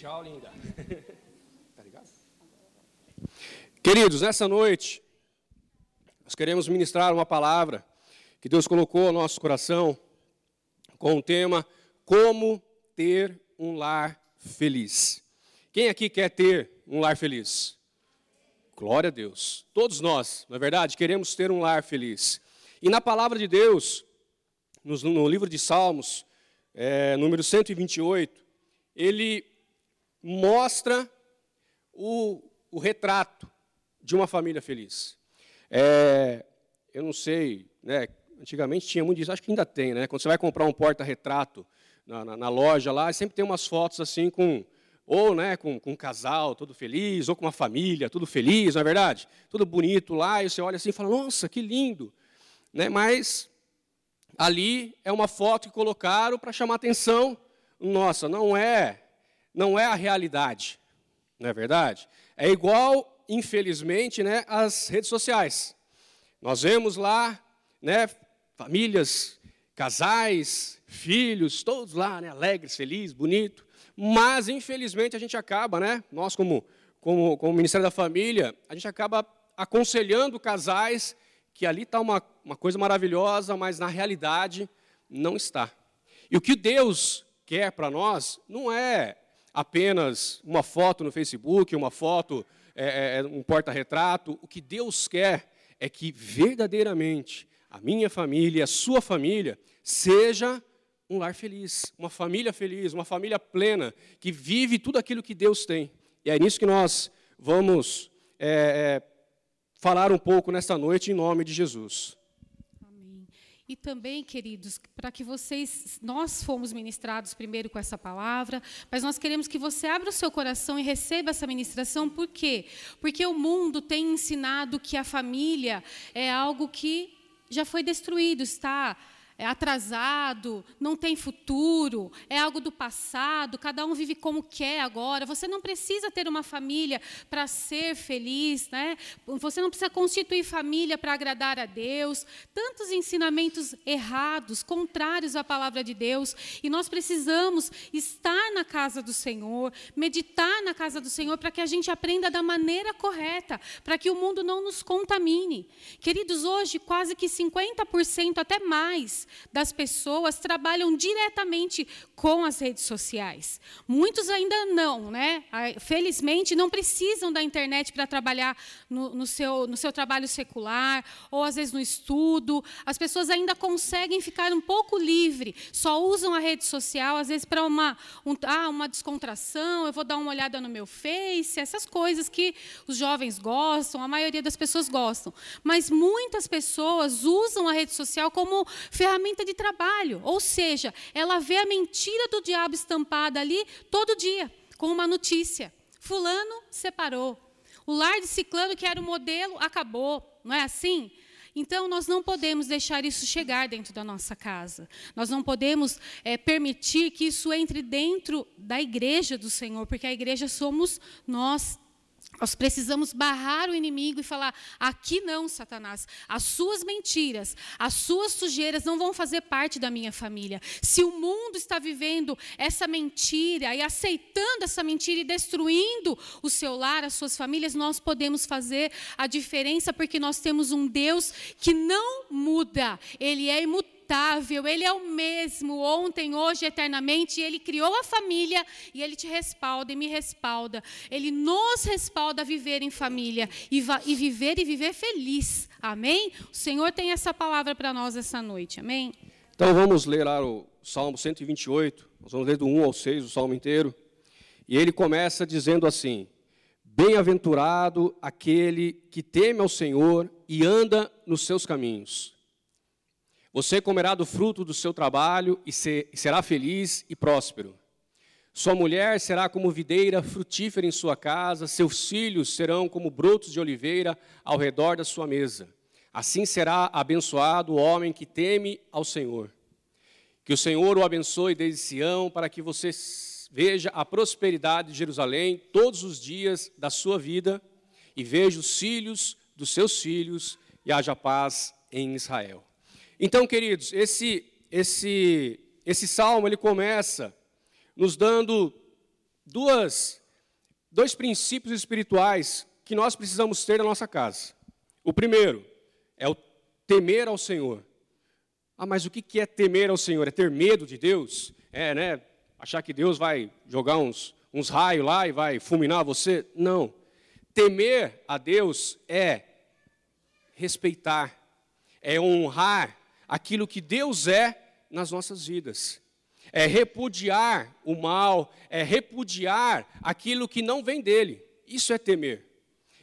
Tchau, linda. Tá ligado? Queridos, nessa noite, nós queremos ministrar uma palavra que Deus colocou no nosso coração com o tema Como ter um lar feliz. Quem aqui quer ter um lar feliz? Glória a Deus. Todos nós, na é verdade, queremos ter um lar feliz. E na palavra de Deus, no, livro de Salmos, é, número 128, ele mostra o, o retrato de uma família feliz. É, eu não sei, né, antigamente tinha muito disso, acho que ainda tem, né? Quando você vai comprar um porta-retrato na, na, na, loja lá, sempre tem umas fotos assim com ou né, com, com um casal todo feliz, ou com uma família tudo feliz, não é verdade? Tudo bonito lá, e você olha assim e fala, nossa, que lindo. Né, mas ali é uma foto que colocaram para chamar atenção. Nossa, não é, não é a realidade, não é verdade? É igual, infelizmente, né, as redes sociais. Nós vemos lá, né, famílias, casais, filhos, todos lá, né, alegres, felizes, bonitos. Mas, infelizmente, a gente acaba, né? Nós, como, como, como Ministério da Família, a gente acaba aconselhando casais que ali está uma, uma coisa maravilhosa, mas na realidade não está. E o que Deus quer para nós não é apenas uma foto no Facebook, uma foto, é, é, é um porta-retrato. O que Deus quer é que verdadeiramente a minha família, a sua família, seja um lar feliz, uma família feliz, uma família plena, que vive tudo aquilo que Deus tem. E é nisso que nós vamos é, é, falar um pouco nesta noite, em nome de Jesus. E também, queridos, para que vocês, nós fomos ministrados primeiro com essa palavra, mas nós queremos que você abra o seu coração e receba essa ministração, por quê? Porque o mundo tem ensinado que a família é algo que já foi destruído, está é atrasado, não tem futuro, é algo do passado, cada um vive como quer agora. Você não precisa ter uma família para ser feliz, né? Você não precisa constituir família para agradar a Deus. Tantos ensinamentos errados, contrários à palavra de Deus, e nós precisamos estar na casa do Senhor, meditar na casa do Senhor para que a gente aprenda da maneira correta, para que o mundo não nos contamine. Queridos, hoje quase que 50% até mais das pessoas trabalham diretamente com as redes sociais. Muitos ainda não, né? Felizmente, não precisam da internet para trabalhar no, no, seu, no seu trabalho secular, ou às vezes no estudo. As pessoas ainda conseguem ficar um pouco livre, só usam a rede social, às vezes, para uma, um, ah, uma descontração, eu vou dar uma olhada no meu Face, essas coisas que os jovens gostam, a maioria das pessoas gostam. Mas muitas pessoas usam a rede social como ferramenta ferramenta de trabalho. Ou seja, ela vê a mentira do diabo estampada ali todo dia, com uma notícia. Fulano separou. O lar de ciclano, que era o modelo, acabou. Não é assim? Então, nós não podemos deixar isso chegar dentro da nossa casa. Nós não podemos é, permitir que isso entre dentro da igreja do Senhor, porque a igreja somos nós nós precisamos barrar o inimigo e falar: aqui não, Satanás. As suas mentiras, as suas sujeiras não vão fazer parte da minha família. Se o mundo está vivendo essa mentira e aceitando essa mentira e destruindo o seu lar, as suas famílias, nós podemos fazer a diferença porque nós temos um Deus que não muda, ele é imutável imutável, Ele é o mesmo, ontem, hoje, eternamente. Ele criou a família e Ele te respalda e me respalda. Ele nos respalda a viver em família e, e viver e viver feliz. Amém? O Senhor tem essa palavra para nós essa noite. Amém? Então vamos ler lá o Salmo 128. Nós vamos ler do 1 ao 6, o Salmo inteiro. E ele começa dizendo assim: Bem-aventurado aquele que teme ao Senhor e anda nos seus caminhos. Você comerá do fruto do seu trabalho e será feliz e próspero. Sua mulher será como videira frutífera em sua casa, seus filhos serão como brotos de oliveira ao redor da sua mesa. Assim será abençoado o homem que teme ao Senhor. Que o Senhor o abençoe desde Sião, para que você veja a prosperidade de Jerusalém todos os dias da sua vida e veja os filhos dos seus filhos e haja paz em Israel. Então, queridos, esse esse esse salmo ele começa nos dando duas, dois princípios espirituais que nós precisamos ter na nossa casa. O primeiro é o temer ao Senhor. Ah, mas o que é temer ao Senhor? É ter medo de Deus? É, né? Achar que Deus vai jogar uns, uns raios lá e vai fulminar você? Não. Temer a Deus é respeitar, é honrar aquilo que Deus é nas nossas vidas. É repudiar o mal, é repudiar aquilo que não vem dele. Isso é temer.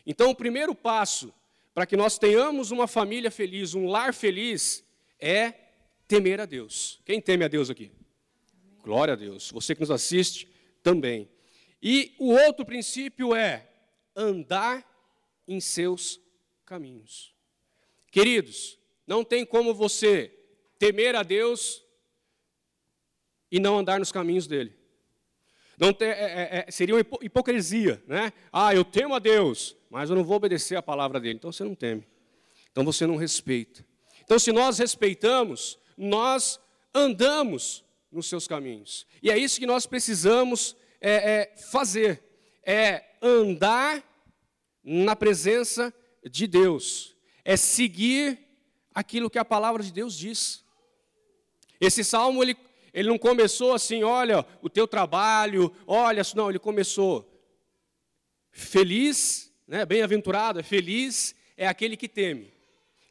Então, o primeiro passo para que nós tenhamos uma família feliz, um lar feliz, é temer a Deus. Quem teme a Deus aqui? Glória a Deus. Você que nos assiste também. E o outro princípio é andar em seus caminhos. Queridos, não tem como você temer a Deus e não andar nos caminhos dele. Ter, é, é, é seria uma hipocrisia, né? Ah, eu temo a Deus, mas eu não vou obedecer a palavra dele. Então você não teme. Então você não respeita. Então, se nós respeitamos, nós andamos nos seus caminhos. E é isso que nós precisamos é, é, fazer: é andar na presença de Deus, é seguir aquilo que a palavra de Deus diz. Esse salmo ele, ele não começou assim, olha, o teu trabalho, olha, não, ele começou feliz, né, bem-aventurado, é feliz é aquele que teme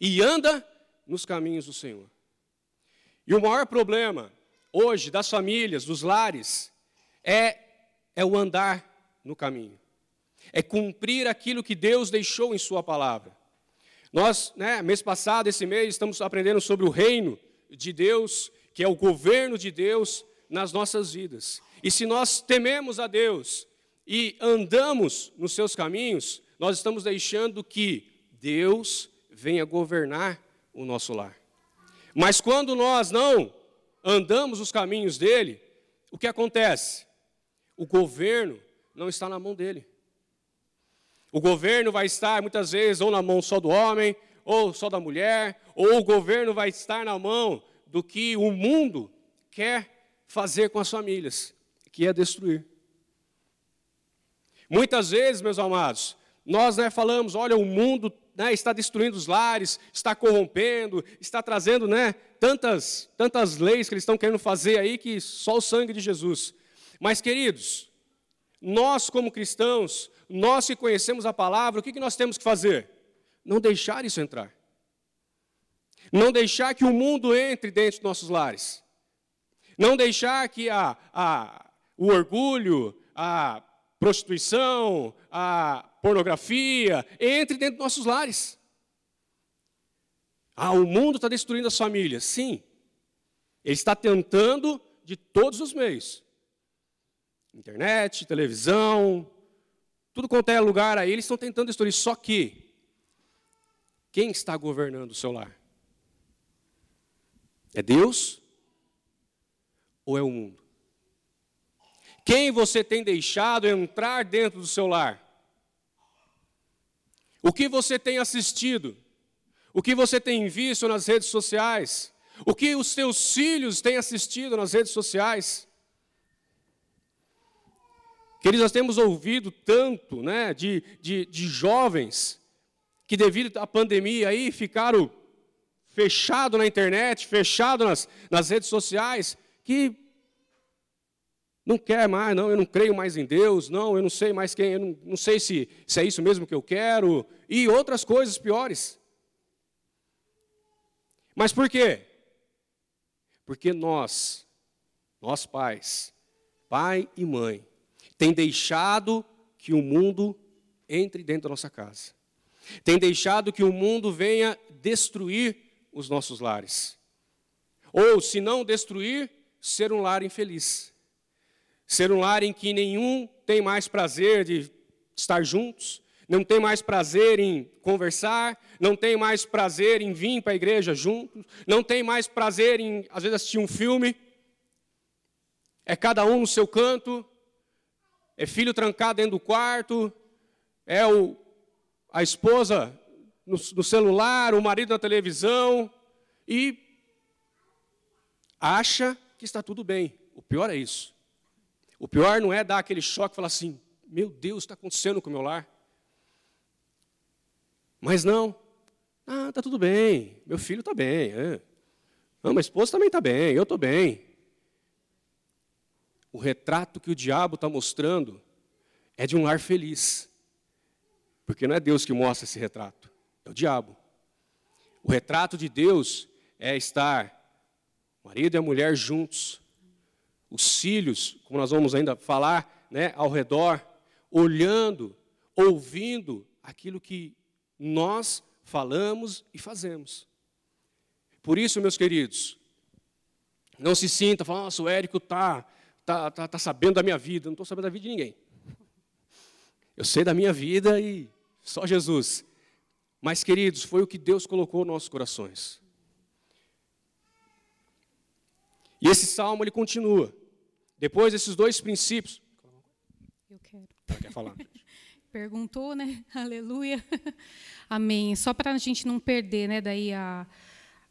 e anda nos caminhos do Senhor. E o maior problema hoje das famílias, dos lares, é, é o andar no caminho, é cumprir aquilo que Deus deixou em Sua palavra. Nós, né, mês passado, esse mês, estamos aprendendo sobre o reino de Deus, que é o governo de Deus nas nossas vidas. E se nós tememos a Deus e andamos nos seus caminhos, nós estamos deixando que Deus venha governar o nosso lar. Mas quando nós não andamos os caminhos dele, o que acontece? O governo não está na mão dele. O governo vai estar muitas vezes ou na mão só do homem, ou só da mulher, ou o governo vai estar na mão do que o mundo quer fazer com as famílias, que é destruir. Muitas vezes, meus amados, nós né, falamos, olha, o mundo né, está destruindo os lares, está corrompendo, está trazendo né, tantas, tantas leis que eles estão querendo fazer aí que só o sangue de Jesus. Mas, queridos, nós como cristãos, nós que conhecemos a palavra, o que, que nós temos que fazer? Não deixar isso entrar. Não deixar que o mundo entre dentro dos nossos lares. Não deixar que a, a, o orgulho, a prostituição, a pornografia entre dentro dos nossos lares. Ah, o mundo está destruindo as famílias. Sim. Ele está tentando de todos os meios. Internet, televisão, tudo quanto é lugar aí, eles estão tentando destruir. Só que, quem está governando o seu lar? É Deus ou é o mundo? Quem você tem deixado entrar dentro do seu lar? O que você tem assistido? O que você tem visto nas redes sociais? O que os seus filhos têm assistido nas redes sociais? Queridos, nós temos ouvido tanto né, de, de, de jovens que, devido à pandemia, aí, ficaram fechados na internet, fechados nas, nas redes sociais, que não quer mais, não, eu não creio mais em Deus, não, eu não sei mais quem, eu não, não sei se, se é isso mesmo que eu quero, e outras coisas piores. Mas por quê? Porque nós, nós pais, pai e mãe, tem deixado que o mundo entre dentro da nossa casa. Tem deixado que o mundo venha destruir os nossos lares. Ou, se não destruir, ser um lar infeliz. Ser um lar em que nenhum tem mais prazer de estar juntos, não tem mais prazer em conversar, não tem mais prazer em vir para a igreja juntos, não tem mais prazer em, às vezes, assistir um filme. É cada um no seu canto, é filho trancado dentro do quarto, é o, a esposa no, no celular, o marido na televisão, e acha que está tudo bem. O pior é isso. O pior não é dar aquele choque e falar assim: meu Deus, está acontecendo com o meu lar. Mas não, ah, está tudo bem, meu filho está bem. É. Não, minha esposa também está bem, eu estou bem. O retrato que o diabo está mostrando é de um lar feliz. Porque não é Deus que mostra esse retrato, é o diabo. O retrato de Deus é estar marido e a mulher juntos, os filhos, como nós vamos ainda falar, né, ao redor, olhando, ouvindo aquilo que nós falamos e fazemos. Por isso, meus queridos, não se sinta falando, nossa, o Érico está tá, tá, tá sabendo da minha vida. Não estou sabendo da vida de ninguém. Eu sei da minha vida e só Jesus. Mas, queridos, foi o que Deus colocou nos nossos corações. E esse salmo ele continua. Depois desses dois princípios. Eu quero. Ela quer falar? Perguntou, né? Aleluia. Amém. Só para a gente não perder, né, daí a,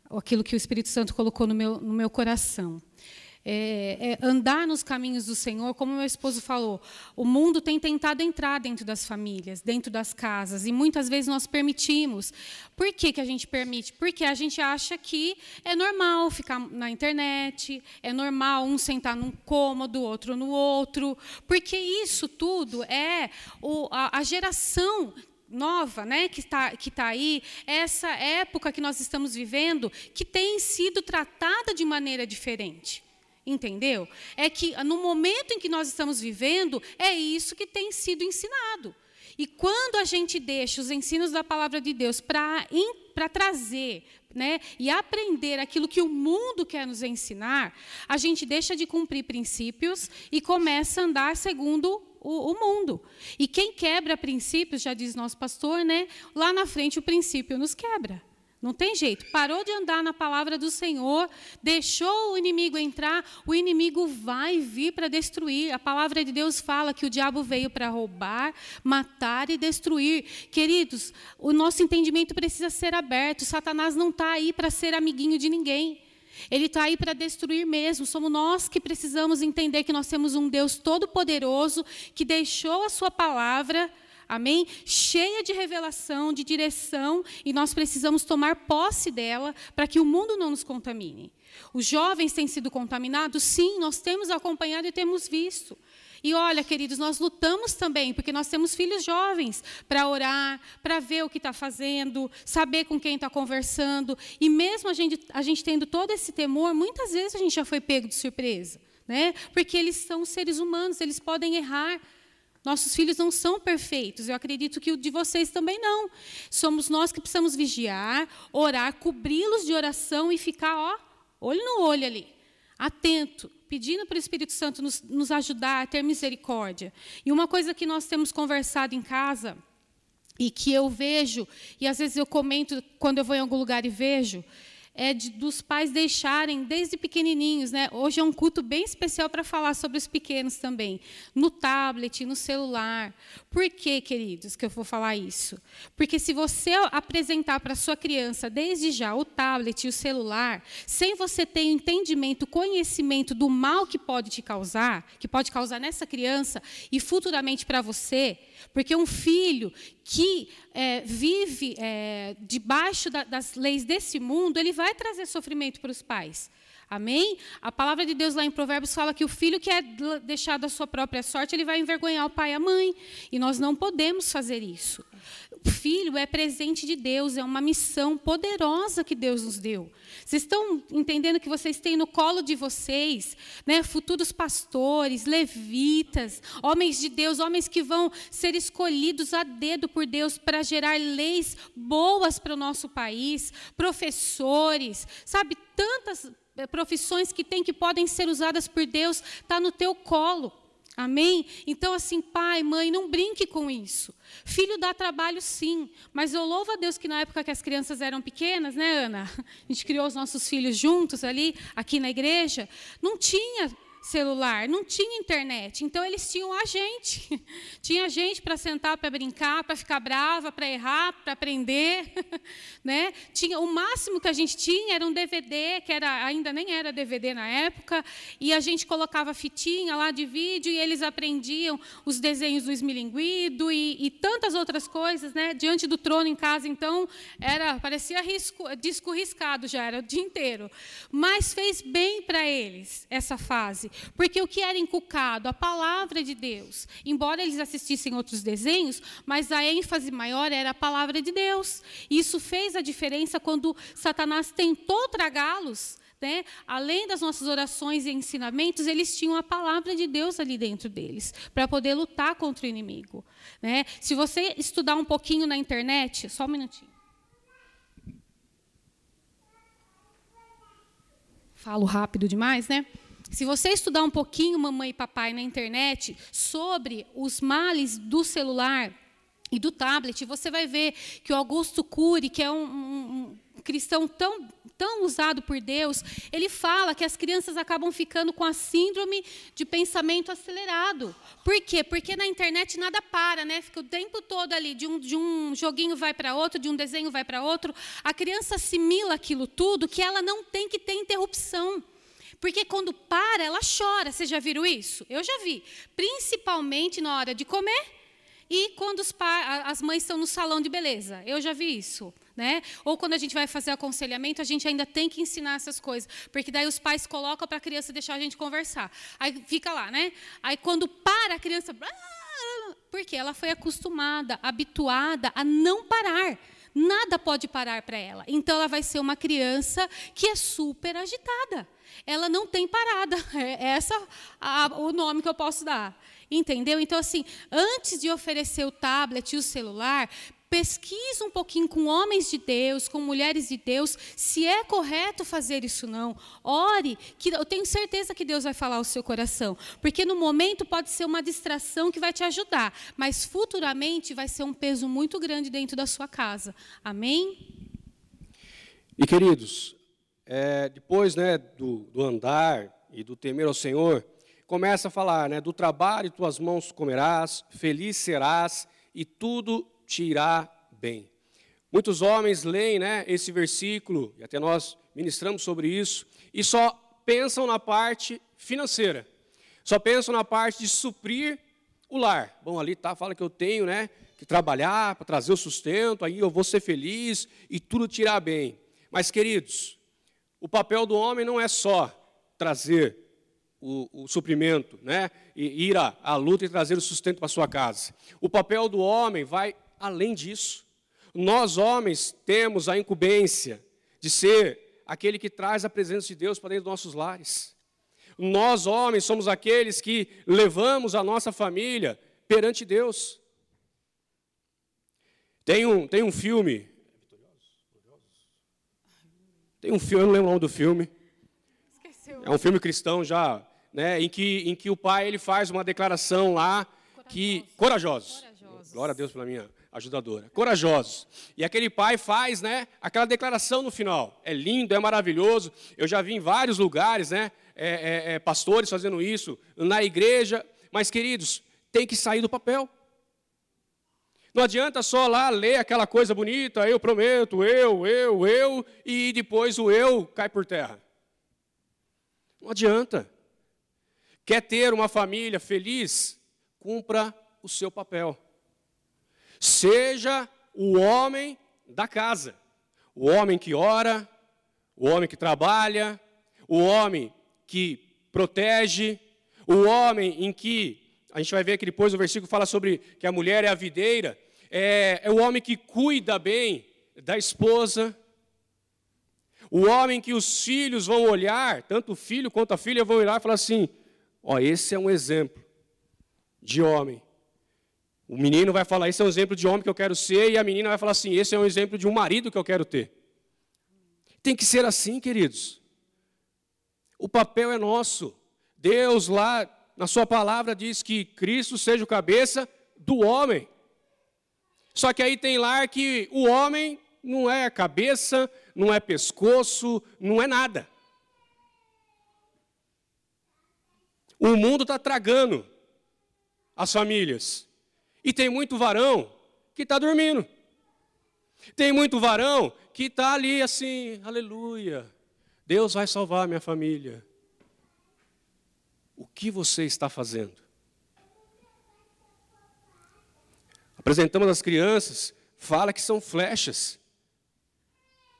aquilo que o Espírito Santo colocou no meu, no meu coração é, é andar nos caminhos do Senhor, como meu esposo falou, o mundo tem tentado entrar dentro das famílias, dentro das casas, e muitas vezes nós permitimos. Por que, que a gente permite? Porque a gente acha que é normal ficar na internet, é normal um sentar num cômodo, outro no outro, porque isso tudo é o, a, a geração nova, né, que está que tá aí, essa época que nós estamos vivendo, que tem sido tratada de maneira diferente. Entendeu? É que no momento em que nós estamos vivendo, é isso que tem sido ensinado. E quando a gente deixa os ensinos da palavra de Deus para trazer né, e aprender aquilo que o mundo quer nos ensinar, a gente deixa de cumprir princípios e começa a andar segundo o, o, mundo. E quem quebra princípios, já diz nosso pastor, né, lá na frente o princípio nos quebra. Não tem jeito. Parou de andar na palavra do Senhor, deixou o inimigo entrar, o inimigo vai vir para destruir. A palavra de Deus fala que o diabo veio para roubar, matar e destruir. Queridos, o nosso entendimento precisa ser aberto. Satanás não está aí para ser amiguinho de ninguém. Ele está aí para destruir mesmo. Somos nós que precisamos entender que nós temos um Deus todo-poderoso que deixou a sua palavra amém? Cheia de revelação, de direção, e nós precisamos tomar posse dela para que o mundo não nos contamine. Os jovens têm sido contaminados? Sim, nós temos acompanhado e temos visto. E olha, queridos, nós lutamos também, porque nós temos filhos jovens para orar, para ver o que está fazendo, saber com quem está conversando. E mesmo a gente, a gente tendo todo esse temor, muitas vezes a gente já foi pego de surpresa. Né? Porque eles são seres humanos, eles podem errar, nossos filhos não são perfeitos. Eu acredito que o de vocês também não. Somos nós que precisamos vigiar, orar, cobri-los de oração e ficar, ó, olho no olho ali, atento, pedindo para o Espírito Santo nos, nos ajudar a ter misericórdia. E uma coisa que nós temos conversado em casa e que eu vejo, e às vezes eu comento quando eu vou em algum lugar e vejo, é de, dos pais deixarem desde pequenininhos, né? Hoje é um culto bem especial para falar sobre os pequenos também, no tablet, no celular. Por que, queridos, que eu vou falar isso? Porque se você apresentar para sua criança desde já o tablet e o celular, sem você ter entendimento, conhecimento do mal que pode te causar, que pode causar nessa criança e futuramente para você, porque um filho que é, vive é, debaixo da, das leis desse mundo, ele vai trazer sofrimento para os pais. Amém? A palavra de Deus lá em Provérbios fala que o filho que é deixado à sua própria sorte, ele vai envergonhar o pai e a mãe. E nós não podemos fazer isso. O filho é presente de Deus, é uma missão poderosa que Deus nos deu. Vocês estão entendendo que vocês têm no colo de vocês, né, futuros pastores, levitas, homens de Deus, homens que vão ser escolhidos a dedo por Deus para gerar leis boas para o nosso país, professores, sabe, tantas profissões que tem que podem ser usadas por Deus, está no teu colo. Amém? Então, assim, pai, mãe, não brinque com isso. Filho dá trabalho, sim. Mas eu louvo a Deus que na época que as crianças eram pequenas, né, Ana? A gente criou os nossos filhos juntos ali, aqui na igreja. Não tinha celular, não tinha internet. Então eles tinham a gente. tinha gente para sentar, para brincar, para ficar brava, para errar, para aprender, né? Tinha o máximo que a gente tinha era um DVD, que era ainda nem era DVD na época, e a gente colocava fitinha lá de vídeo e eles aprendiam os desenhos do esmilinguido e, e tantas outras coisas, né? Diante do trono em casa, então era parecia risco, disco riscado já era o dia inteiro. Mas fez bem para eles essa fase, porque o que era inculcado, a palavra de Deus. Embora eles assistissem outros desenhos, mas a ênfase maior era a palavra de Deus. E isso fez a diferença quando Satanás tentou tragá-los. Né? Além das nossas orações e ensinamentos, eles tinham a palavra de Deus ali dentro deles, para poder lutar contra o inimigo. Né? Se você estudar um pouquinho na internet, só um minutinho. falo rápido demais, né? Se você estudar um pouquinho, mamãe e papai, na internet, sobre os males do celular e do tablet, você vai ver que o Augusto Cury, que é um, um, um cristão tão, tão usado por Deus, ele fala que as crianças acabam ficando com a síndrome de pensamento acelerado. Por quê? Porque na internet nada para, né? Fica o tempo todo ali, de um, de um joguinho vai para outro, de um desenho vai para outro. A criança assimila aquilo tudo que ela não tem que ter interrupção. Porque quando para, ela chora. Vocês já viram isso? Eu já vi. Principalmente na hora de comer e quando as mães estão no salão de beleza. Eu já vi isso. Né? Ou quando a gente vai fazer aconselhamento, a gente ainda tem que ensinar essas coisas, porque daí os pais colocam para a criança deixar a gente conversar. Aí fica lá, né? Aí quando para a criança, porque ela foi acostumada, habituada a não parar. Nada pode parar para ela. Então ela vai ser uma criança que é super agitada. Ela não tem parada. É essa a, o nome que eu posso dar. Entendeu? Então, assim, antes de oferecer o tablet e o celular, pesquise um pouquinho com homens de Deus, com mulheres de Deus, se é correto fazer isso não. Ore, que eu tenho certeza que Deus vai falar ao seu coração, porque no momento pode ser uma distração que vai te ajudar, mas futuramente vai ser um peso muito grande dentro da sua casa. Amém? E queridos, é, depois né, do, do andar e do temer ao Senhor, começa a falar, né, do trabalho tuas mãos comerás, feliz serás e tudo te irá bem. Muitos homens leem né, esse versículo, e até nós ministramos sobre isso, e só pensam na parte financeira, só pensam na parte de suprir o lar. Bom, ali tá, fala que eu tenho né, que trabalhar para trazer o sustento, aí eu vou ser feliz e tudo irá bem. Mas, queridos, o papel do homem não é só trazer o, o suprimento, né, e ir à, à luta e trazer o sustento para sua casa. O papel do homem vai além disso. Nós, homens, temos a incumbência de ser aquele que traz a presença de Deus para dentro dos nossos lares. Nós, homens, somos aqueles que levamos a nossa família perante Deus. Tem um, tem um filme. Tem um filme, eu não lembro o nome do filme. É um filme cristão já, né, em, que, em que o pai ele faz uma declaração lá que corajosos. corajosos. Glória a Deus pela minha ajudadora. Corajosos. E aquele pai faz, né, aquela declaração no final. É lindo, é maravilhoso. Eu já vi em vários lugares, né, é, é, é, pastores fazendo isso, na igreja. Mas, queridos, tem que sair do papel. Não adianta só lá ler aquela coisa bonita, eu prometo, eu, eu, eu, e depois o eu cai por terra. Não adianta. Quer ter uma família feliz? Cumpra o seu papel. Seja o homem da casa, o homem que ora, o homem que trabalha, o homem que protege, o homem em que, a gente vai ver que depois o versículo fala sobre que a mulher é a videira, é, é o homem que cuida bem da esposa, o homem que os filhos vão olhar, tanto o filho quanto a filha vão olhar e falar assim: ó, esse é um exemplo de homem o menino vai falar, esse é um exemplo de homem que eu quero ser, e a menina vai falar assim, esse é um exemplo de um marido que eu quero ter. Tem que ser assim, queridos. O papel é nosso. Deus lá na sua palavra diz que Cristo seja o cabeça do homem. Só que aí tem lá que o homem não é cabeça, não é pescoço, não é nada. O mundo está tragando as famílias. E tem muito varão que está dormindo. Tem muito varão que está ali assim, aleluia, Deus vai salvar minha família. O que você está fazendo? Apresentamos as crianças, fala que são flechas.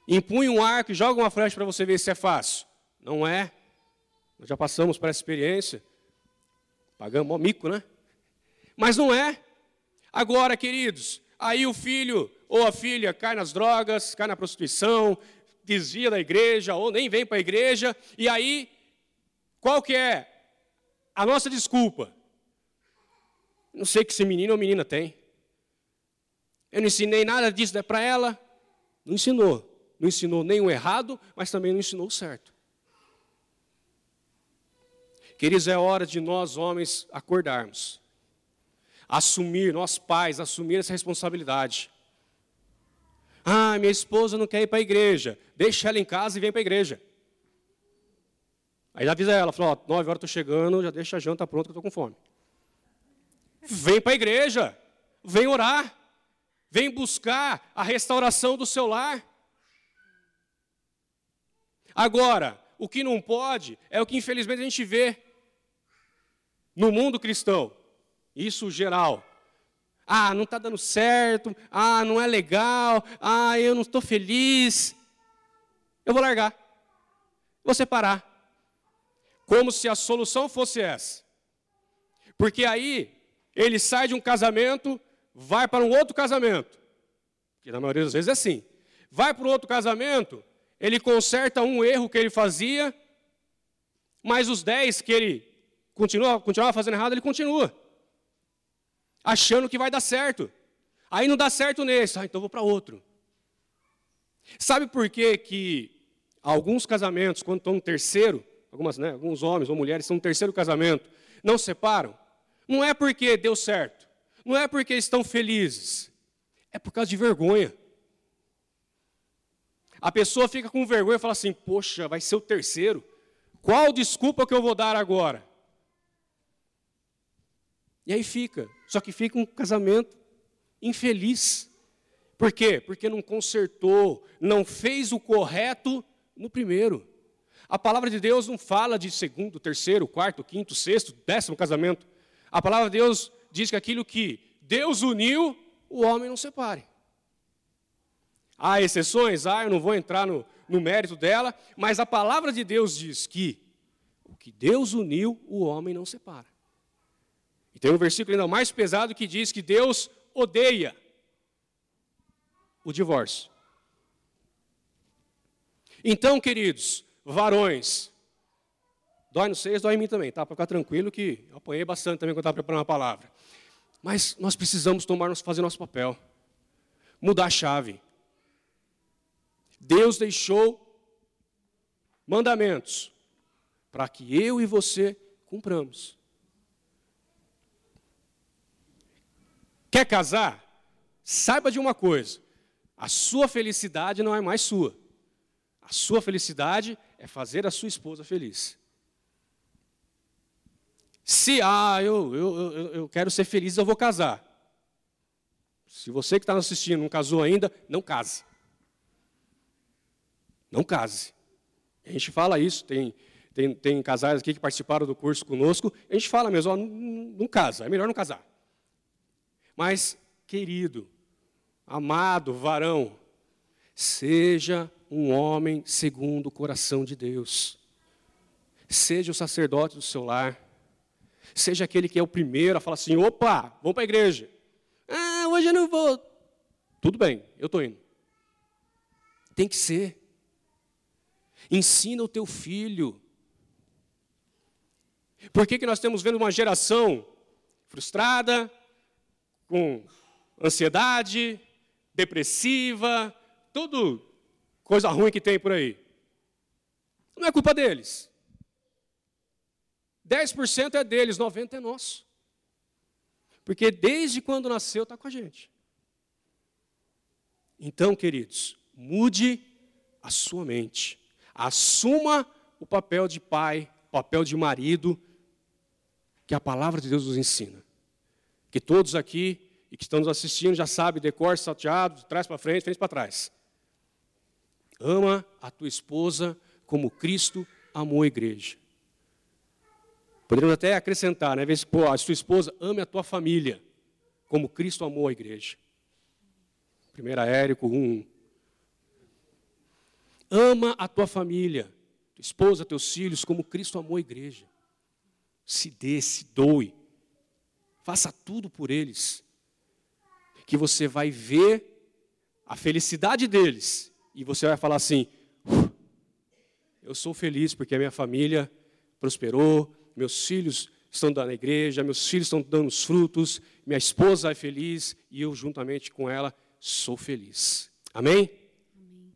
Impunha um arco e joga uma flecha para você ver se é fácil. Não é. Nós já passamos por essa experiência. Pagamos o mico, né? Mas não é. Agora, queridos, aí o filho ou a filha cai nas drogas, cai na prostituição, desvia da igreja ou nem vem para a igreja, e aí qual que é a nossa desculpa? Não sei que esse menino ou menina tem. Eu não ensinei nada disso para ela. Não ensinou. Não ensinou nem o errado, mas também não ensinou o certo. Queridos, é hora de nós, homens, acordarmos. Assumir, nós pais, assumir essa responsabilidade. Ah, minha esposa não quer ir para a igreja. Deixa ela em casa e vem para a igreja. Aí avisa ela, fala, ó, nove horas estou chegando, já deixa a janta pronta que eu estou com fome. Vem para a igreja, vem orar, vem buscar a restauração do seu lar. Agora, o que não pode é o que infelizmente a gente vê no mundo cristão, isso geral. Ah, não está dando certo, ah, não é legal, ah, eu não estou feliz. Eu vou largar, vou separar. Como se a solução fosse essa. Porque aí ele sai de um casamento, vai para um outro casamento. Que na maioria das vezes é assim. Vai para um outro casamento, ele conserta um erro que ele fazia, mas os dez que ele continua, continuava fazendo errado, ele continua. Achando que vai dar certo. Aí não dá certo nesse, ah, então vou para outro. Sabe por que, que alguns casamentos, quando estão no terceiro, algumas, né, alguns homens ou mulheres estão no terceiro casamento, não separam? Não é porque deu certo, não é porque estão felizes, é por causa de vergonha. A pessoa fica com vergonha e fala assim: Poxa, vai ser o terceiro. Qual desculpa que eu vou dar agora? E aí fica. Só que fica um casamento infeliz. Por quê? Porque não consertou, não fez o correto no primeiro. A palavra de Deus não fala de segundo, terceiro, quarto, quinto, sexto, décimo casamento. A palavra de Deus diz que aquilo que Deus uniu, o homem não separe. Há exceções? Ah, eu não vou entrar no, no mérito dela, mas a palavra de Deus diz que o que Deus uniu, o homem não separa. E tem um versículo ainda mais pesado que diz que Deus odeia o divórcio. Então, queridos, varões, dói no seis, dói em mim também, tá? Para ficar tranquilo que eu apanhei bastante também quando estava preparando a palavra. Mas nós precisamos tomar, fazer nosso papel, mudar a chave. Deus deixou mandamentos para que eu e você cumpramos. Quer casar? Saiba de uma coisa: a sua felicidade não é mais sua. A sua felicidade é fazer a sua esposa feliz. Se, ah, eu, eu, eu, eu quero ser feliz, eu vou casar. Se você que está assistindo não casou ainda, não case. Não case. A gente fala isso, tem, tem, tem casais aqui que participaram do curso conosco, a gente fala mesmo, ó, não, não casa, é melhor não casar. Mas, querido, amado varão, seja um homem segundo o coração de Deus. Seja o sacerdote do seu lar. Seja aquele que é o primeiro a falar assim: opa, vamos para a igreja. Ah, hoje eu não vou. Tudo bem, eu estou indo. Tem que ser. Ensina o teu filho. Por que, que nós estamos vendo uma geração frustrada, com ansiedade, depressiva, tudo coisa ruim que tem por aí? Não é culpa deles. 10% é deles, 90% é nosso. Porque desde quando nasceu está com a gente. Então, queridos, mude a sua mente. Assuma o papel de pai, papel de marido, que a palavra de Deus nos ensina. Que todos aqui e que estão nos assistindo já sabem, decor, salteado, de trás para frente, frente para trás. Ama a tua esposa como Cristo amou a igreja. Poderíamos até acrescentar, né? Pô, a sua esposa ame a tua família, como Cristo amou a igreja. 1 Érico 1. Ama a tua família, tua esposa, teus filhos, como Cristo amou a igreja. Se dê, se doe. Faça tudo por eles. Que você vai ver a felicidade deles. E você vai falar assim: eu sou feliz porque a minha família prosperou, meus filhos estão dando a igreja, meus filhos estão dando os frutos, minha esposa é feliz e eu, juntamente com ela, sou feliz. Amém? Amém?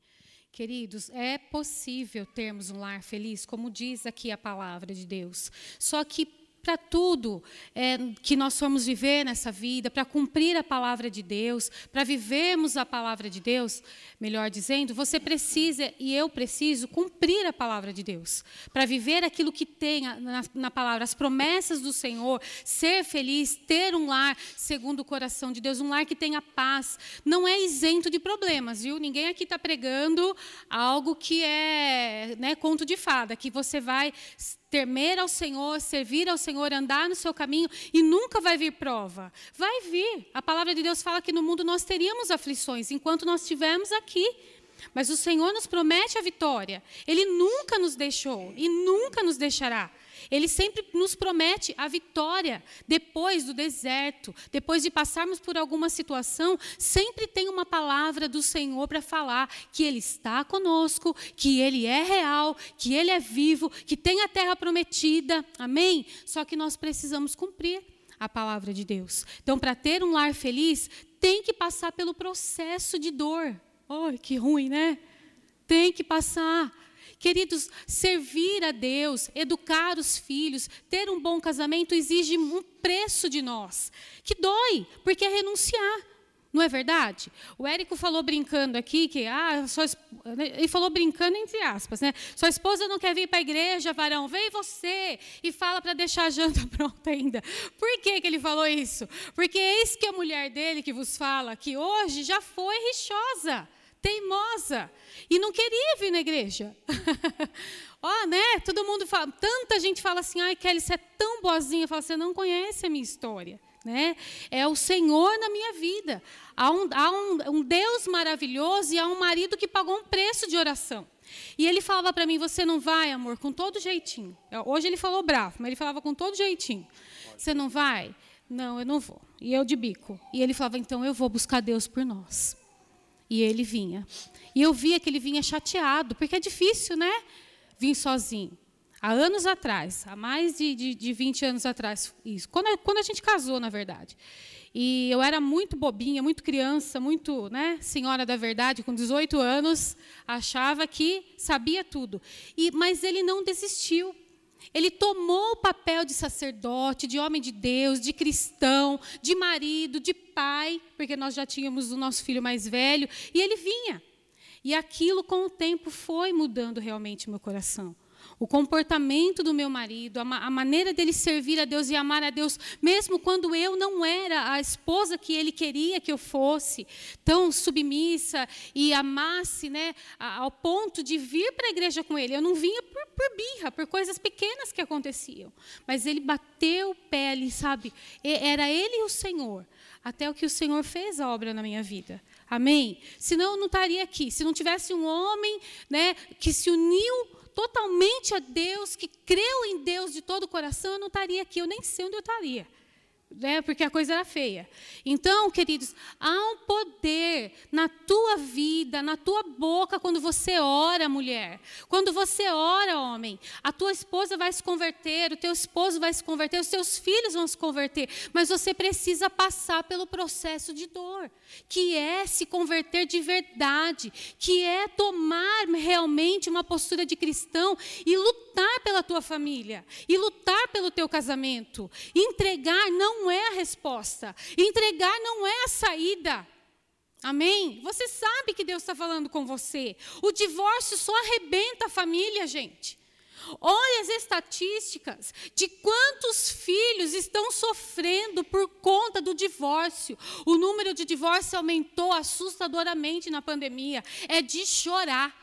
Queridos, é possível termos um lar feliz, como diz aqui a palavra de Deus. Só que para tudo é, que nós formos viver nessa vida, para cumprir a palavra de Deus, para vivermos a palavra de Deus, melhor dizendo, você precisa e eu preciso cumprir a palavra de Deus, para viver aquilo que tem na, na, palavra, as promessas do Senhor, ser feliz, ter um lar segundo o coração de Deus, um lar que tenha paz, não é isento de problemas, viu? Ninguém aqui está pregando algo que é né, conto de fada, que você vai temer ao Senhor, servir ao Senhor, andar no seu caminho e nunca vai vir prova. Vai vir. A palavra de Deus fala que no mundo nós teríamos aflições enquanto nós estivermos aqui. Mas o Senhor nos promete a vitória. Ele nunca nos deixou e nunca nos deixará. Ele sempre nos promete a vitória depois do deserto, depois de passarmos por alguma situação, sempre tem uma palavra do Senhor para falar que Ele está conosco, que Ele é real, que Ele é vivo, que tem a terra prometida. Amém? Só que nós precisamos cumprir a palavra de Deus. Então, para ter um lar feliz, tem que passar pelo processo de dor. Oh, que ruim, né? Tem que passar. Queridos, servir a Deus, educar os filhos, ter um bom casamento exige um preço de nós, que dói, porque é renunciar. Não é verdade? O Érico falou brincando aqui que ah, sua, ele falou brincando entre aspas, né? Sua esposa não quer vir para a igreja, varão, vem você e fala para deixar a janta pronta ainda. Por que, que ele falou isso? Porque eis que a mulher dele que vos fala que hoje já foi rixosa teimosa e não queria vir na igreja. Ó, oh, né? Todo mundo fala, tanta gente fala assim, ai, Kelly, você é tão boazinha. Fala, você não conhece a minha história. Né? É o Senhor na minha vida. Há, um, há um, um Deus maravilhoso e há um marido que pagou um preço de oração. E ele falava para mim: Você não vai, amor, com todo jeitinho. Hoje ele falou bravo, mas ele falava com todo jeitinho. Você não vai? Não, eu não vou. E eu de bico. E ele falava: Então eu vou buscar Deus por nós. E ele vinha. E eu via que ele vinha chateado, porque é difícil, né? Vir sozinho. Há anos atrás, há mais de, de, de 20 anos atrás, isso. Quando, quando a gente casou, na verdade. E eu era muito bobinha, muito criança, muito né, senhora da verdade, com 18 anos, achava que sabia tudo. E, mas ele não desistiu. Ele tomou o papel de sacerdote, de homem de Deus, de cristão, de marido, de pai, porque nós já tínhamos o nosso filho mais velho, e ele vinha. E aquilo, com o tempo, foi mudando realmente meu coração o comportamento do meu marido, a, ma a, maneira dele servir a Deus e amar a Deus, mesmo quando eu não era a esposa que ele queria que eu fosse, tão submissa e amasse, né, ao ponto de vir para a igreja com ele. Eu não vinha por, por birra, por coisas pequenas que aconteciam, mas ele bateu o pé ali, sabe? Era ele e o Senhor, até o que o Senhor fez a obra na minha vida. Amém? Senão eu não estaria aqui. Se não tivesse um homem né, que se uniu totalmente a Deus, que creu em Deus de todo o coração, eu não estaria aqui, eu nem sei onde eu estaria né, porque a coisa era feia. Então, queridos, há um poder na tua vida, na tua boca, quando você ora, mulher. Quando você ora, homem, a tua esposa vai se converter, o teu esposo vai se converter, os teus filhos vão se converter. Mas você precisa passar pelo processo de dor, que é se converter de verdade, que é tomar realmente uma postura de cristão e lutar pela tua família, e lutar pelo teu casamento. Entregar não não é a resposta. Entregar não é a saída. Amém? Você sabe que Deus está falando com você. O divórcio só arrebenta a família, gente. Olha as estatísticas de quantos filhos estão sofrendo por conta do divórcio. O número de divórcio aumentou assustadoramente na pandemia. É de chorar.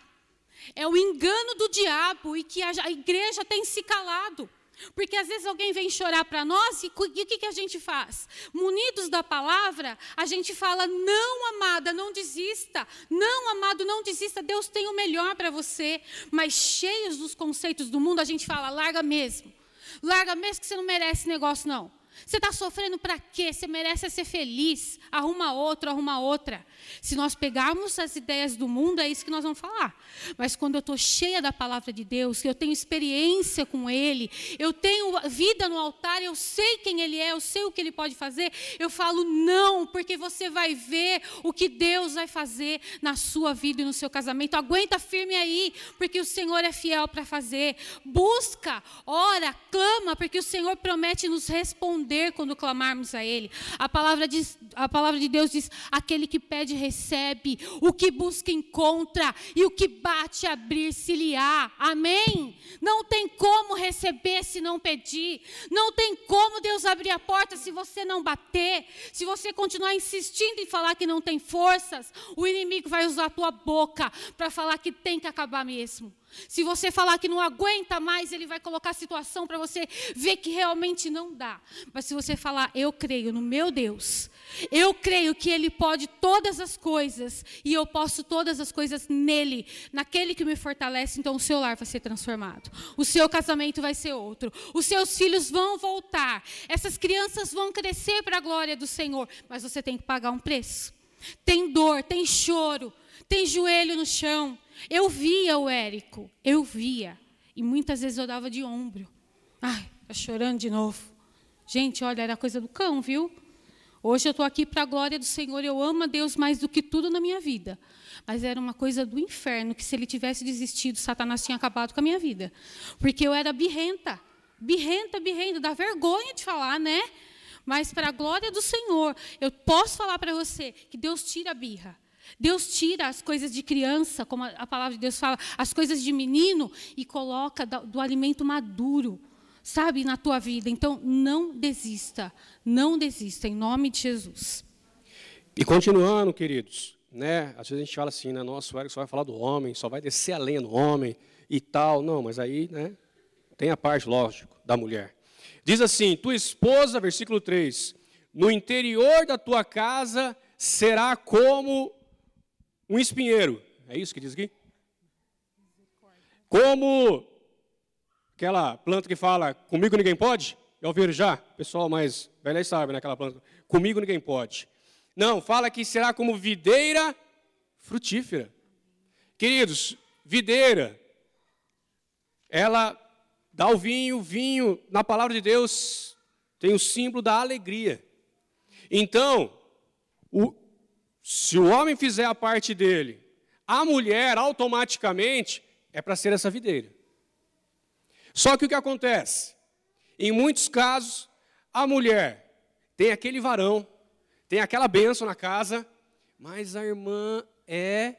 É o engano do diabo e que a igreja tem se calado. Porque às vezes alguém vem chorar para nós e, o que, que a gente faz? Munidos da palavra, a gente fala: não, amada, não desista. Não, amado, não desista. Deus tem o melhor para você. Mas cheios dos conceitos do mundo, a gente fala: larga mesmo. Larga mesmo que você não merece negócio, não. Você está sofrendo para quê? Você merece ser feliz. Arruma outro, arruma outra. Se nós pegarmos as ideias do mundo, é isso que nós vamos falar. Mas quando eu estou cheia da palavra de Deus, eu tenho experiência com Ele, eu tenho vida no altar, eu sei quem Ele é, eu sei o que Ele pode fazer, eu falo não, porque você vai ver o que Deus vai fazer na sua vida e no seu casamento. Aguenta firme aí, porque o Senhor é fiel para fazer. Busca, ora, clama, porque o Senhor promete nos responder quando clamarmos a Ele. A palavra, diz, a palavra de Deus diz: aquele que pede, recebe, o que busca, encontra, e o que bate, abrir-se-lhe-á. Amém? Não tem como receber se não pedir, não tem como Deus abrir a porta se você não bater, se você continuar insistindo em falar que não tem forças, o inimigo vai usar a tua boca para falar que tem que acabar mesmo. Se você falar que não aguenta mais, ele vai colocar a situação para você ver que realmente não dá. Mas se você falar, eu creio no meu Deus, eu creio que Ele pode todas as coisas e eu posso todas as coisas nele, naquele que me fortalece, então o seu lar vai ser transformado, o seu casamento vai ser outro, os seus filhos vão voltar, essas crianças vão crescer para a glória do Senhor, mas você tem que pagar um preço. Tem dor, tem choro, tem joelho no chão. Eu via o Érico, eu via. E muitas vezes eu dava de ombro. Ai, tá chorando de novo. Gente, olha, era coisa do cão, viu? Hoje eu estou aqui para a glória do Senhor, eu amo a Deus mais do que tudo na minha vida. Mas era uma coisa do inferno, que se ele tivesse desistido, Satanás tinha acabado com a minha vida. Porque eu era birrenta. Birrenta, birrenta, dá vergonha de falar, né? Mas para a glória do Senhor, eu posso falar para você que Deus tira a birra. Deus tira as coisas de criança, como a palavra de Deus fala, as coisas de menino e coloca do alimento maduro sabe, na tua vida. Então, não desista, não desista, em nome de Jesus. E continuando, queridos, né? Às vezes a gente fala assim, né? Nossa, o só vai falar do homem, só vai descer a lenha no homem e tal. Não, mas aí, né? Tem a parte, lógico, da mulher. Diz assim: tua esposa, versículo 3, no interior da tua casa será como um espinheiro. É isso que diz aqui? Como Aquela planta que fala, comigo ninguém pode? Já ouviram já? Pessoal mais velho sabe, né? Aquela planta, comigo ninguém pode. Não, fala que será como videira frutífera. Queridos, videira, ela dá o vinho, vinho, na palavra de Deus, tem o símbolo da alegria. Então, o, se o homem fizer a parte dele, a mulher automaticamente é para ser essa videira. Só que o que acontece? Em muitos casos, a mulher tem aquele varão, tem aquela benção na casa, mas a irmã é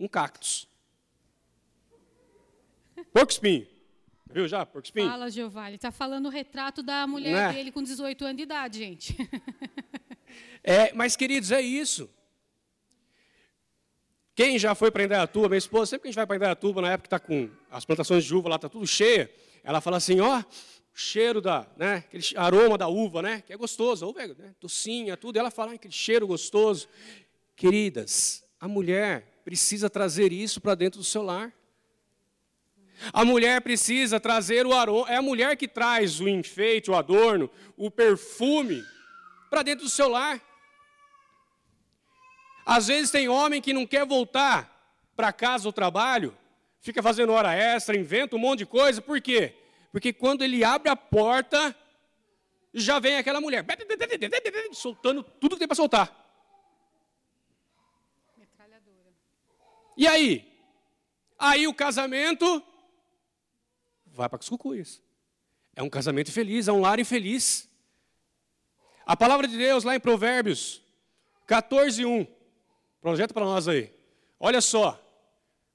um cactus. Porco espinho. Viu já, porco espinho? Fala, Giovanni. Ele está falando o retrato da mulher é? dele com 18 anos de idade, gente. é, mas, queridos, é isso. Quem já foi para Indaiatuba, minha esposa, sempre que a gente vai para Indaiatuba, na época que está com as plantações de uva lá, está tudo cheia, ela fala assim, ó, o cheiro da, né, aquele aroma da uva, né, que é gostoso, a uva é né, docinha, tudo, e ela fala, aquele cheiro gostoso. Queridas, a mulher precisa trazer isso para dentro do seu lar. A mulher precisa trazer o aroma, é a mulher que traz o enfeite, o adorno, o perfume para dentro do seu lar. Às vezes tem homem que não quer voltar para casa ou trabalho, fica fazendo hora extra, inventa um monte de coisa, por quê? Porque quando ele abre a porta, já vem aquela mulher, soltando tudo que tem para soltar. E aí? Aí o casamento vai para as cucuias. É um casamento infeliz, é um lar infeliz. A palavra de Deus lá em Provérbios 14, 1. Projeta para nós aí. Olha só.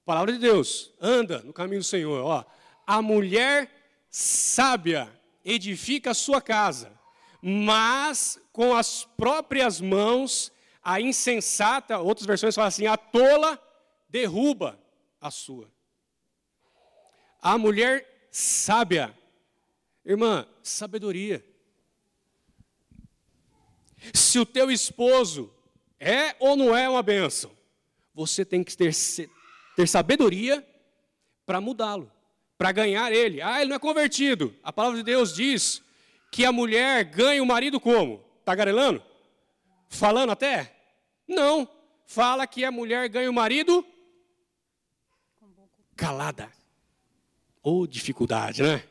Palavra de Deus. Anda no caminho do Senhor. Ó. a mulher sábia edifica a sua casa, mas com as próprias mãos a insensata, outras versões falam assim, a tola derruba a sua. A mulher sábia, irmã, sabedoria. Se o teu esposo é ou não é uma bênção, você tem que ter, ter sabedoria para mudá-lo, para ganhar ele. Ah, ele não é convertido. A palavra de Deus diz que a mulher ganha o marido como? Tagarelando? Falando até? Não. Fala que a mulher ganha o marido calada. Ou oh, dificuldade, né?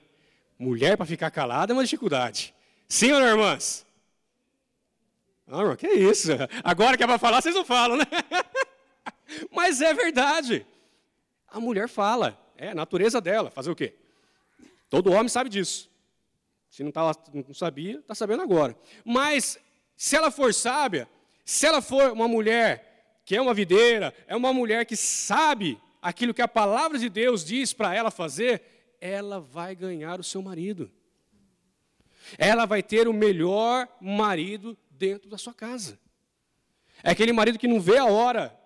Mulher para ficar calada é uma dificuldade. Sim ou não, irmãs? Irmão, que isso? Agora que é para falar, vocês não falam, né? Mas é verdade. A mulher fala, é a natureza dela. Fazer o quê? Todo homem sabe disso. Se não, tá, não sabia, está sabendo agora. Mas, se ela for sábia, se ela for uma mulher que é uma videira, é uma mulher que sabe aquilo que a palavra de Deus diz para ela fazer, ela vai ganhar o seu marido. Ela vai ter o melhor marido dentro da sua casa. É aquele marido que não vê a hora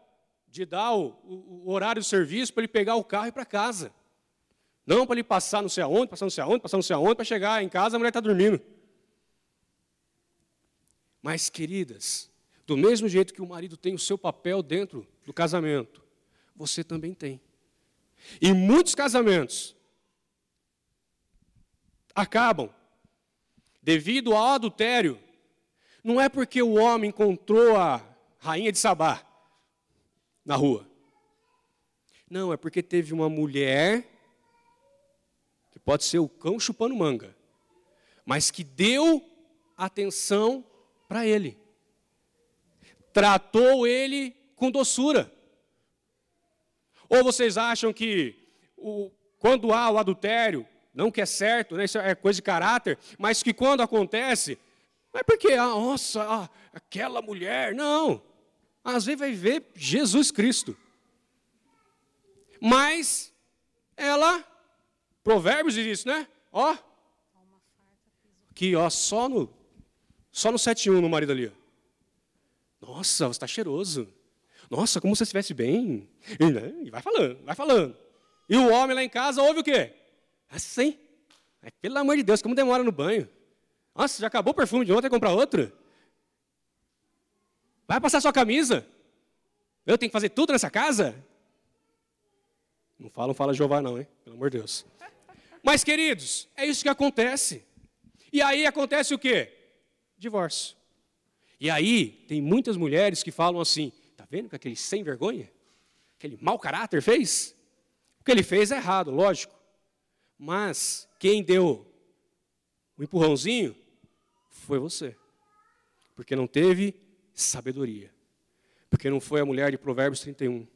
de dar o, o, o horário de serviço para ele pegar o carro e ir para casa. Não para ele passar não sei aonde, passar não sei aonde, passar não sei aonde, para chegar em casa a mulher está dormindo. Mas, queridas, do mesmo jeito que o marido tem o seu papel dentro do casamento, você também tem. E muitos casamentos acabam devido ao adultério. Não é porque o homem encontrou a rainha de Sabá na rua. Não, é porque teve uma mulher, que pode ser o cão chupando manga, mas que deu atenção para ele. Tratou ele com doçura. Ou vocês acham que o, quando há o adultério, não que é certo, né, isso é coisa de caráter, mas que quando acontece, não é porque, ah, nossa, ah, aquela mulher, não. Às vezes vai ver Jesus Cristo. Mas ela, Provérbios diz isso, né? Ó, aqui, ó, só no, só no 7.1 no marido ali. Nossa, você está cheiroso. Nossa, como se estivesse bem. Né, e vai falando, vai falando. E o homem lá em casa ouve o quê? Assim. pelo amor de Deus, como demora no banho. Nossa, já acabou o perfume de ontem, comprar outro? Vai passar sua camisa? Eu tenho que fazer tudo nessa casa? Não fala, não fala Jeová não, hein? Pelo amor de Deus. Mas, queridos, é isso que acontece. E aí acontece o quê? Divórcio. E aí tem muitas mulheres que falam assim, vendo que aquele sem vergonha, aquele mau caráter fez? O que ele fez é errado, lógico. Mas quem deu o empurrãozinho foi você. Porque não teve sabedoria. Porque não foi a mulher de Provérbios 31.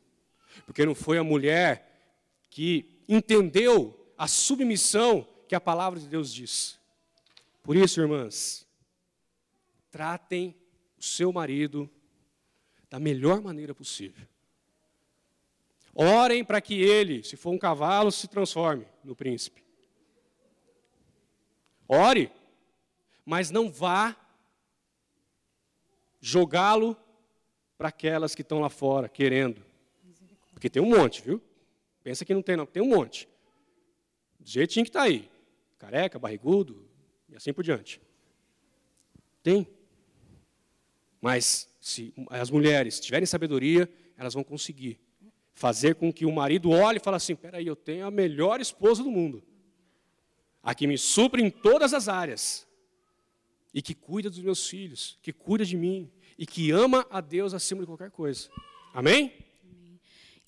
Porque não foi a mulher que entendeu a submissão que a palavra de Deus diz. Por isso, irmãs, tratem o seu marido da melhor maneira possível. Orem para que ele, se for um cavalo, se transforme no príncipe. Ore, mas não vá jogá-lo para aquelas que estão lá fora querendo. Porque tem um monte, viu? Pensa que não tem, não. Tem um monte. Do jeitinho que está aí. Careca, barrigudo e assim por diante. Tem. Mas se as mulheres tiverem sabedoria, elas vão conseguir fazer com que o marido olhe e fale assim: peraí, eu tenho a melhor esposa do mundo, a que me supre em todas as áreas, e que cuida dos meus filhos, que cuida de mim, e que ama a Deus acima de qualquer coisa. Amém?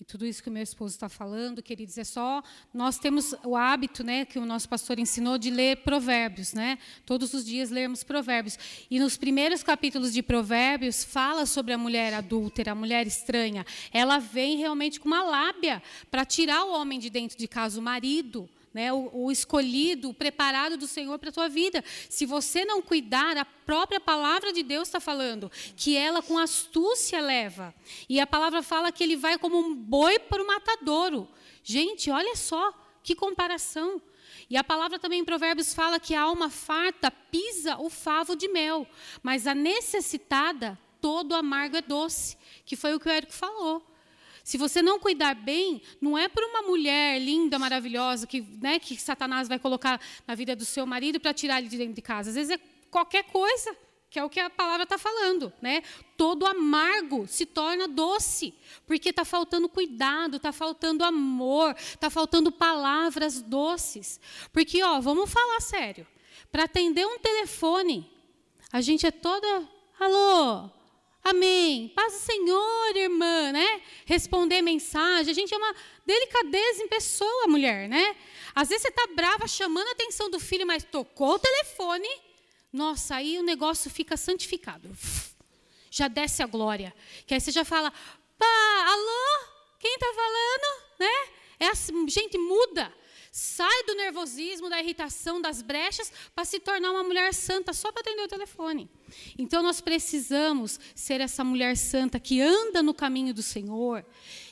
E tudo isso que o meu esposo está falando, queridos, é só nós temos o hábito, né, que o nosso pastor ensinou de ler Provérbios, né? Todos os dias lermos Provérbios. E nos primeiros capítulos de Provérbios fala sobre a mulher adúltera, a mulher estranha. Ela vem realmente com uma lábia para tirar o homem de dentro de casa, o marido né, o, o, escolhido, o preparado do Senhor para a tua vida. Se você não cuidar, a própria palavra de Deus está falando que ela com astúcia leva. E a palavra fala que ele vai como um boi para o matadouro. Gente, olha só Que comparação! E a palavra também em Provérbios fala que a alma farta pisa o favo de mel, mas a necessitada, todo amargo é doce, que foi o que o Érico falou. Se você não cuidar bem, não é por uma mulher linda, maravilhosa, que, né, que Satanás vai colocar na vida do seu marido para tirar ele de dentro de casa. Às vezes é qualquer coisa, que é o que a palavra está falando. Né? Todo amargo se torna doce, porque está faltando cuidado, está faltando amor, está faltando palavras doces. Porque, ó, vamos falar sério. Para atender um telefone, a gente é toda. Alô, Amém. Paz do Senhor, irmã, né? Responder mensagem. A gente é uma delicadeza em pessoa, mulher, né? Às vezes você está brava chamando a atenção do filho, mas tocou o telefone. Nossa, aí o negócio fica santificado. Já desce a glória. Que aí você já fala, pá, alô? Quem está falando? Né? É assim, gente, muda. Sai do nervosismo, da irritação, das brechas, para se tornar uma mulher santa só para atender o telefone. Então nós precisamos ser essa mulher santa que anda no caminho do Senhor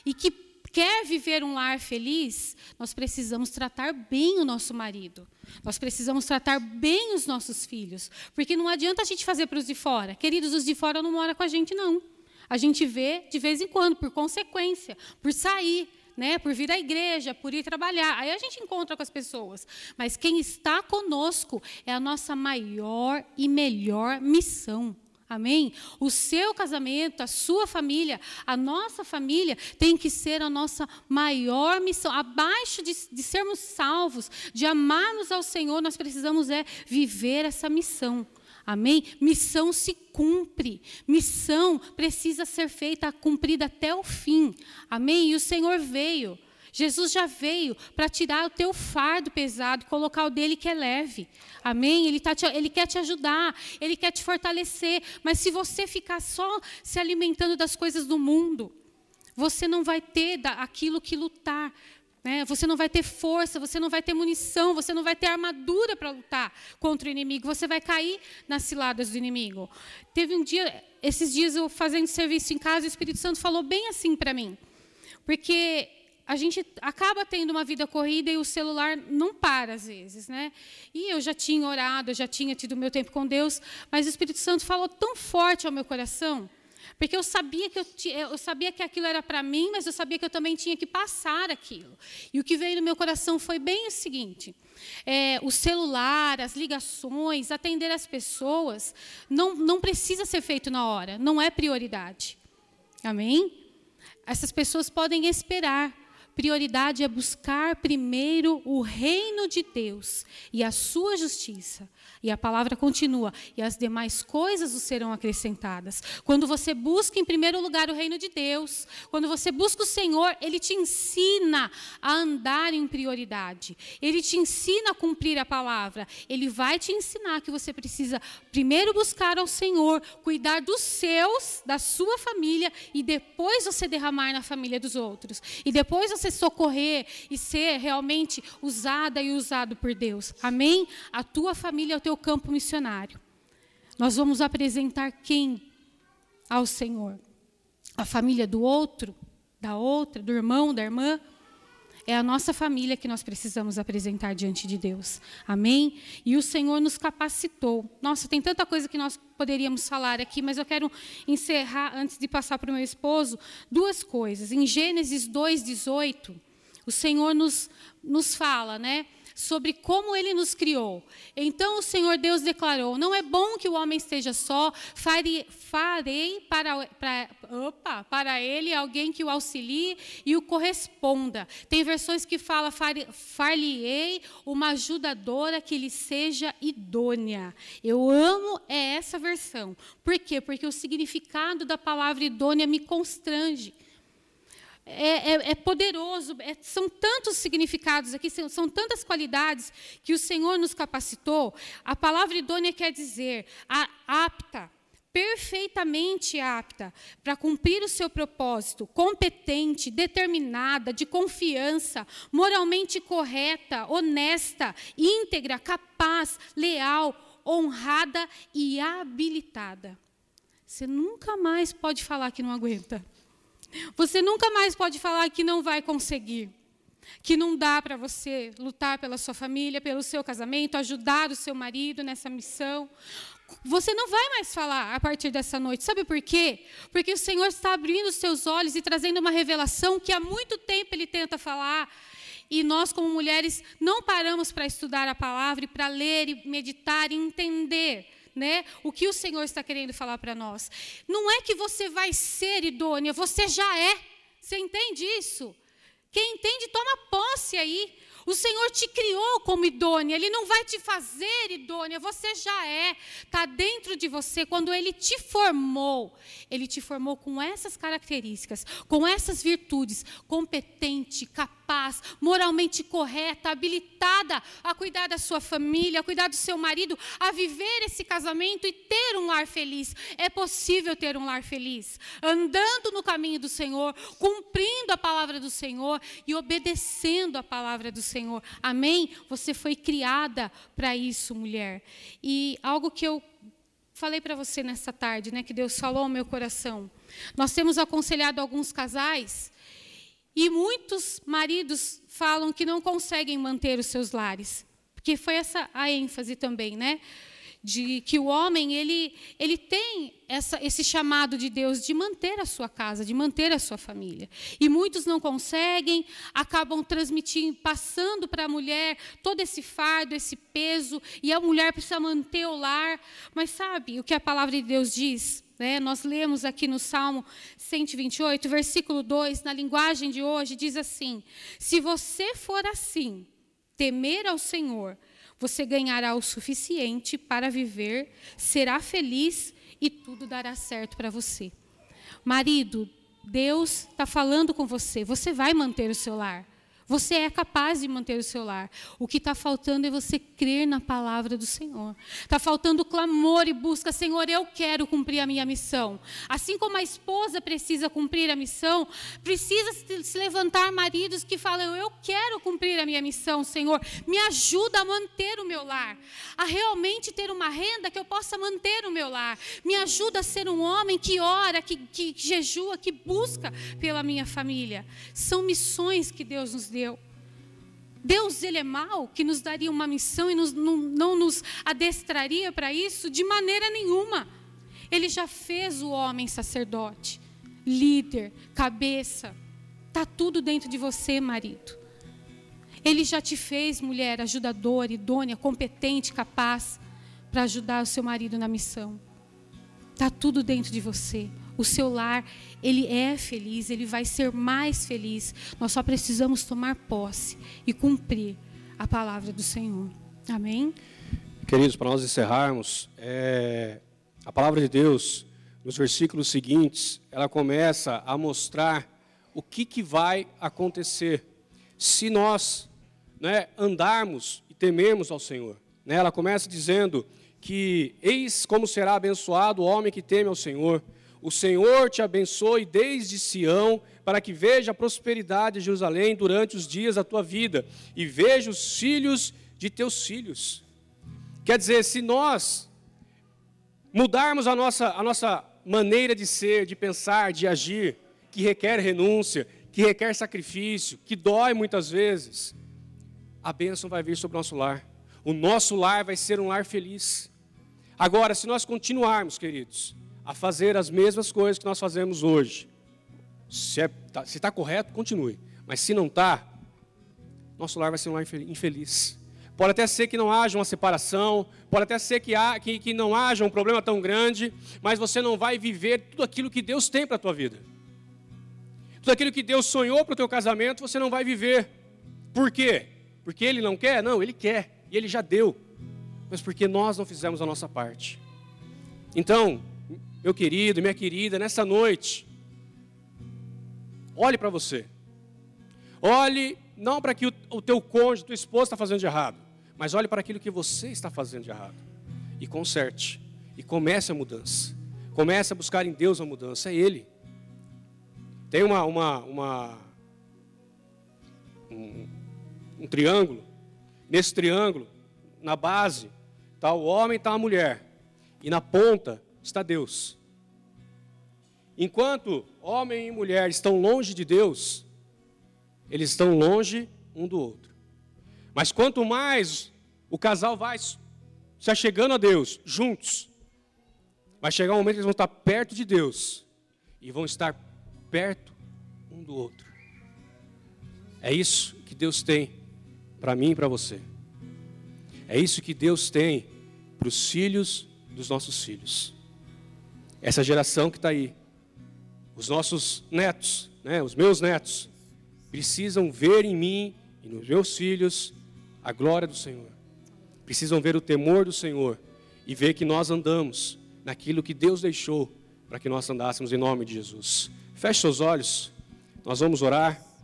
e que quer viver um lar feliz, nós precisamos tratar bem o nosso marido. Nós precisamos tratar bem os nossos filhos. Porque não adianta a gente fazer para os de fora. Queridos, os de fora não moram com a gente, não. A gente vê de vez em quando, por consequência, por sair né, por vir à igreja, por ir trabalhar. Aí a gente encontra com as pessoas. Mas quem está conosco é a nossa maior e melhor missão. Amém? O seu casamento, a sua família, a nossa família tem que ser a nossa maior missão. Abaixo de, de sermos salvos, de amarmos ao Senhor, nós precisamos é viver essa missão. Amém? Missão se cumpre. Missão precisa ser feita, cumprida até o fim. Amém? E o Senhor veio. Jesus já veio para tirar o teu fardo pesado, colocar o dele que é leve. Amém? Ele, tá te, ele quer te ajudar, ele quer te fortalecer. Mas se você ficar só se alimentando das coisas do mundo, você não vai ter aquilo que lutar. Né? Você não vai ter força, você não vai ter munição, você não vai ter armadura para lutar contra o inimigo. Você vai cair nas ciladas do inimigo. Teve um dia, esses dias eu fazendo serviço em casa, o Espírito Santo falou bem assim para mim. Porque a gente acaba tendo uma vida corrida e o celular não para às vezes, né? E eu já tinha orado, eu já tinha tido meu tempo com Deus, mas o Espírito Santo falou tão forte ao meu coração porque eu sabia que eu, eu sabia que aquilo era para mim, mas eu sabia que eu também tinha que passar aquilo. E o que veio no meu coração foi bem o seguinte: é, o celular, as ligações, atender as pessoas, não, não precisa ser feito na hora, não é prioridade. Amém? Essas pessoas podem esperar. Prioridade é buscar primeiro o reino de Deus e a sua justiça. E a palavra continua: e as demais coisas os serão acrescentadas. Quando você busca em primeiro lugar o reino de Deus, quando você busca o Senhor, Ele te ensina a andar em prioridade. Ele te ensina a cumprir a palavra. Ele vai te ensinar que você precisa primeiro buscar ao Senhor, cuidar dos seus, da sua família, e depois você derramar na família dos outros. E depois você socorrer e ser realmente usada e usado por Deus. Amém? A tua família é o teu campo missionário. Nós vamos apresentar quem ao Senhor? A família do outro, da outra, do irmão, da irmã? É a nossa família que nós precisamos apresentar diante de Deus. Amém? E o Senhor nos capacitou. Nossa, tem tanta coisa que nós poderíamos falar aqui, mas eu quero encerrar, antes de passar para o meu esposo, duas coisas. Em Gênesis 2,18, o Senhor nos, nos fala, né? Sobre como ele nos criou. Então o Senhor Deus declarou: Não é bom que o homem esteja só, farei, farei para, para, opa, para ele alguém que o auxilie e o corresponda. Tem versões que falam: Far-lhe-ei uma ajudadora que lhe seja idônea. Eu amo é essa versão. Por quê? Porque o significado da palavra idônea me constrange é, é, é poderoso, é, são tantos significados aqui, são, são, tantas qualidades que o Senhor nos capacitou. A palavra idônea quer dizer a, apta, perfeitamente apta para cumprir o seu propósito, competente, determinada, de confiança, moralmente correta, honesta, íntegra, capaz, leal, honrada e habilitada. Você nunca mais pode falar que não aguenta. Você nunca mais pode falar que não vai conseguir. que não dá para você lutar pela sua família, pelo seu casamento, ajudar o seu marido nessa missão. Você não vai mais falar a partir dessa noite. Sabe por quê? Porque o Senhor está abrindo os seus olhos e trazendo uma revelação que há muito tempo ele tenta falar. E nós, como mulheres, não paramos para estudar a palavra e para ler e meditar e entender. Né, o que o Senhor está querendo falar para nós. Não é que você vai ser idônea, você já é. Você entende isso? Quem entende, toma posse aí. O Senhor te criou como idônea, Ele não vai te fazer idônea, você já é, está dentro de você. Quando Ele te formou, Ele te formou com essas características, com essas virtudes, competente, capaz, moralmente correta, habilitada a cuidar da sua família, a cuidar do seu marido, a viver esse casamento e ter um lar feliz. É possível ter um lar feliz, andando no caminho do Senhor, cumprindo a palavra do Senhor e obedecendo a palavra do Senhor. Amém? Você foi criada para isso, mulher. E algo que eu falei para você nessa tarde, né, que Deus falou ao meu coração. Nós temos aconselhado alguns casais e muitos maridos falam que não conseguem manter os seus lares, porque foi essa a ênfase também, né? de que o homem ele, ele tem essa, esse chamado de Deus de manter a sua casa, de manter a sua família. E muitos não conseguem, acabam transmitindo, passando para a mulher todo esse fardo, esse peso, e a mulher precisa manter o lar. Mas sabe o que a palavra de Deus diz? Né? Nós lemos aqui no Salmo 128, versículo 2, na linguagem de hoje, diz assim: Se você for assim, temer ao Senhor, você ganhará o suficiente para viver, será feliz e tudo dará certo para você. Marido, Deus está falando com você, você vai manter o seu lar. Você é capaz de manter o seu lar. O que está faltando é você crer na palavra do Senhor. Está faltando clamor e busca. Senhor, eu quero cumprir a minha missão. Assim como a esposa precisa cumprir a missão, precisa se levantar maridos que falam: Eu quero cumprir a minha missão, Senhor. Me ajuda a manter o meu lar. A realmente ter uma renda que eu possa manter o meu lar. Me ajuda a ser um homem que ora, que, que jejua, que busca pela minha família. São missões que Deus nos deu. Deus, ele é mau, que nos daria uma missão e nos, não, não nos adestraria para isso de maneira nenhuma. Ele já fez o homem sacerdote, líder, cabeça. Está tudo dentro de você, marido. Ele já te fez mulher ajudadora, idônea, competente, capaz para ajudar o seu marido na missão. Está tudo dentro de você o seu lar, ele é feliz, ele vai ser mais feliz. Nós só precisamos tomar posse e cumprir a palavra do Senhor. Amém? Queridos, para nós encerrarmos, é, a palavra de Deus, nos versículos seguintes, ela começa a mostrar o que, que vai acontecer se nós né, andarmos e temermos ao Senhor. Né, ela começa dizendo que eis como será abençoado o homem que teme ao Senhor. O Senhor te abençoe desde Sião, para que veja a prosperidade de Jerusalém durante os dias da tua vida e veja os filhos de teus filhos. Quer dizer, se nós mudarmos a nossa, a nossa maneira de ser, de pensar, de agir, que requer renúncia, que requer sacrifício, que dói muitas vezes, a bênção vai vir sobre o nosso lar. O nosso lar vai ser um lar feliz. Agora, se nós continuarmos, queridos, a fazer as mesmas coisas que nós fazemos hoje. Se está é, tá correto, continue. Mas se não está, nosso lar vai ser um lar infeliz. Pode até ser que não haja uma separação, pode até ser que, há, que, que não haja um problema tão grande, mas você não vai viver tudo aquilo que Deus tem para a tua vida. Tudo aquilo que Deus sonhou para o teu casamento, você não vai viver. Por quê? Porque Ele não quer? Não, Ele quer. E Ele já deu. Mas porque nós não fizemos a nossa parte. Então, meu querido, minha querida, nessa noite, olhe para você. Olhe não para que o, teu cônjuge, tua esposa está fazendo de errado, mas olhe para aquilo que você está fazendo de errado. E conserte. E comece a mudança. Comece a buscar em Deus a mudança. É Ele. Tem uma, uma, uma um, um triângulo. Nesse triângulo, na base, está o homem está a mulher. E na ponta está Deus. Enquanto homem e mulher estão longe de Deus, eles estão longe um do outro. Mas quanto mais o casal vai se achegando a Deus, juntos, vai chegar um momento que eles vão estar perto de Deus e vão estar perto um do outro. É isso que Deus tem para mim e para você. É isso que Deus tem para os filhos dos nossos filhos. Essa geração que está aí, os nossos netos, né, os meus netos, precisam ver em mim e nos meus filhos a glória do Senhor. Precisam ver o temor do Senhor e ver que nós andamos naquilo que Deus deixou para que nós andássemos em nome de Jesus. Feche seus olhos, nós vamos orar.